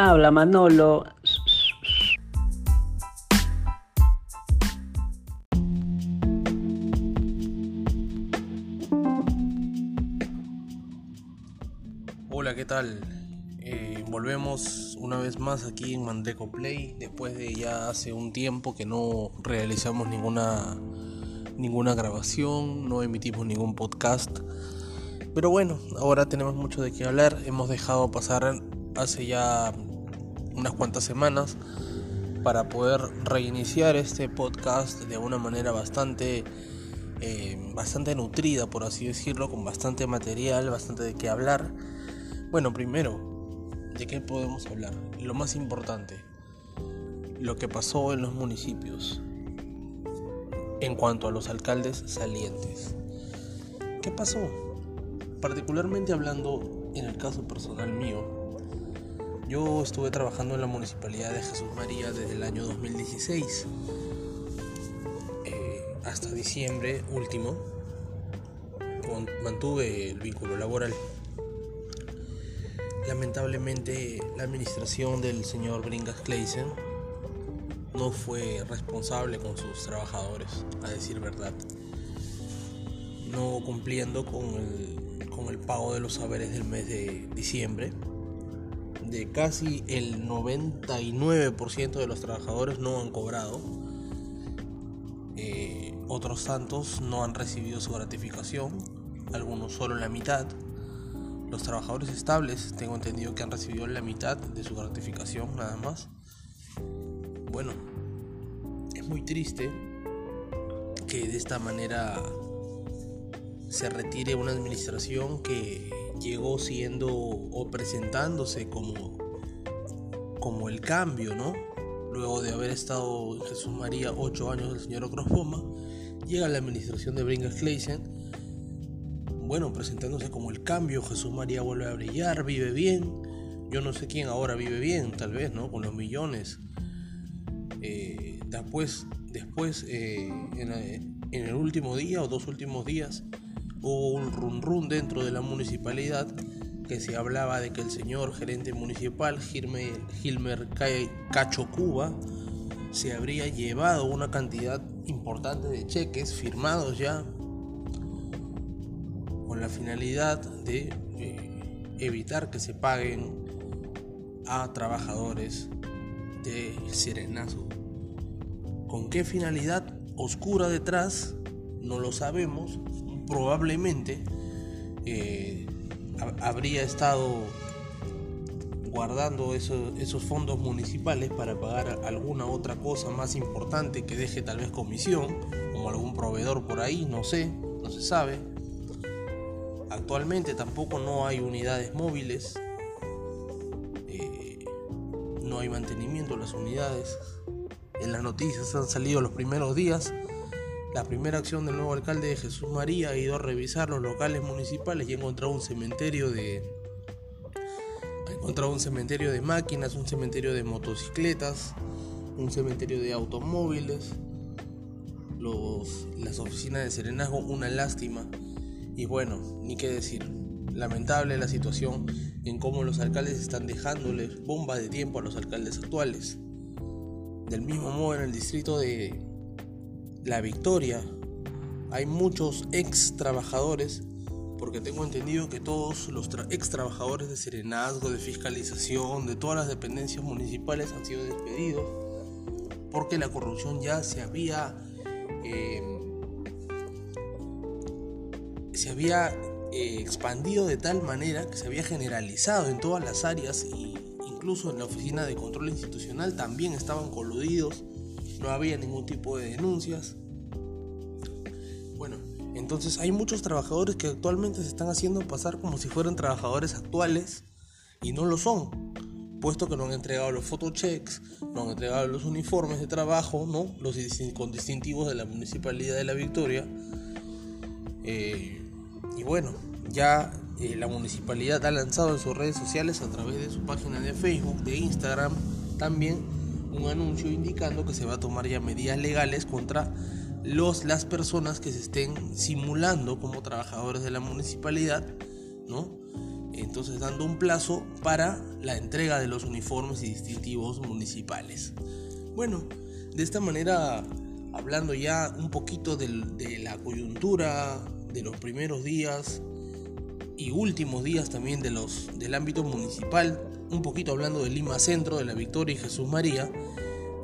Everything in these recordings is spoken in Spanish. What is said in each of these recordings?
Habla Manolo. Hola, ¿qué tal? Eh, volvemos una vez más aquí en Mandeco Play después de ya hace un tiempo que no realizamos ninguna ninguna grabación, no emitimos ningún podcast. Pero bueno, ahora tenemos mucho de qué hablar. Hemos dejado pasar hace ya unas cuantas semanas para poder reiniciar este podcast de una manera bastante eh, bastante nutrida por así decirlo con bastante material bastante de qué hablar. Bueno primero de qué podemos hablar lo más importante lo que pasó en los municipios en cuanto a los alcaldes salientes. Qué pasó particularmente hablando en el caso personal mío yo estuve trabajando en la Municipalidad de Jesús María desde el año 2016 eh, hasta diciembre último. Mantuve el vínculo laboral. Lamentablemente la administración del señor Bringas Kleisen no fue responsable con sus trabajadores, a decir verdad. No cumpliendo con el, con el pago de los saberes del mes de diciembre de casi el 99% de los trabajadores no han cobrado. Eh, otros tantos no han recibido su gratificación, algunos solo la mitad. Los trabajadores estables tengo entendido que han recibido la mitad de su gratificación nada más. Bueno, es muy triste que de esta manera se retire una administración que llegó siendo o presentándose como, como el cambio, ¿no? Luego de haber estado Jesús María ocho años el señor Ocrofoma, llega la administración de Bringas Kleisen, bueno, presentándose como el cambio, Jesús María vuelve a brillar, vive bien, yo no sé quién ahora vive bien, tal vez, ¿no? Con los millones. Eh, después, después eh, en el último día o dos últimos días, hubo un run run dentro de la municipalidad que se hablaba de que el señor gerente municipal Gilmer, Cacho Cuba se habría llevado una cantidad importante de cheques firmados ya con la finalidad de eh, evitar que se paguen a trabajadores de Serenazo. ¿Con qué finalidad oscura detrás? No lo sabemos, probablemente eh, habría estado guardando esos, fondos municipales para pagar alguna otra cosa más importante que deje tal vez comisión, como algún proveedor por ahí, no sé, no se sabe. Actualmente tampoco no hay unidades móviles, eh, no hay mantenimiento de las unidades. En las noticias han salido los primeros días la primera acción del nuevo alcalde de Jesús María ha ido a revisar los locales municipales y ha encontrado un cementerio de ha encontrado un cementerio de máquinas, un cementerio de motocicletas, un cementerio de automóviles, los, las oficinas de serenazgo, una lástima. Y bueno, ni qué decir. Lamentable la situación en cómo los alcaldes están dejándoles bomba de tiempo a los alcaldes actuales. Del mismo modo en el distrito de la victoria. Hay muchos ex trabajadores, porque tengo entendido que todos los ex trabajadores de serenazgo, de fiscalización, de todas las dependencias municipales han sido despedidos, porque la corrupción ya se había, eh, se había eh, expandido de tal manera que se había generalizado en todas las áreas y incluso en la oficina de control institucional también estaban coludidos no había ningún tipo de denuncias. Bueno, entonces hay muchos trabajadores que actualmente se están haciendo pasar como si fueran trabajadores actuales y no lo son, puesto que no han entregado los photochecks, no han entregado los uniformes de trabajo, ¿no? los con distintivos de la Municipalidad de La Victoria. Eh, y bueno, ya eh, la municipalidad ha lanzado en sus redes sociales a través de su página de Facebook, de Instagram, también un anuncio indicando que se va a tomar ya medidas legales contra los, las personas que se estén simulando como trabajadores de la municipalidad, ¿no? entonces dando un plazo para la entrega de los uniformes y distintivos municipales. Bueno, de esta manera, hablando ya un poquito de la coyuntura de los primeros días y últimos días también de los, del ámbito municipal, un poquito hablando de Lima Centro, de la Victoria y Jesús María,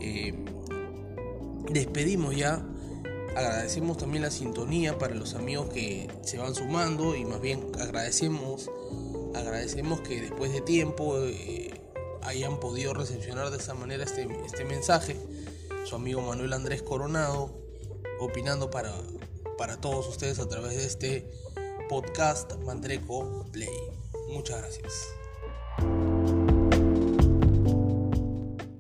eh, despedimos ya. Agradecemos también la sintonía para los amigos que se van sumando y más bien agradecemos, agradecemos que después de tiempo eh, hayan podido recepcionar de esa manera este, este mensaje. Su amigo Manuel Andrés Coronado, opinando para, para todos ustedes a través de este podcast Mandreco Play. Muchas gracias.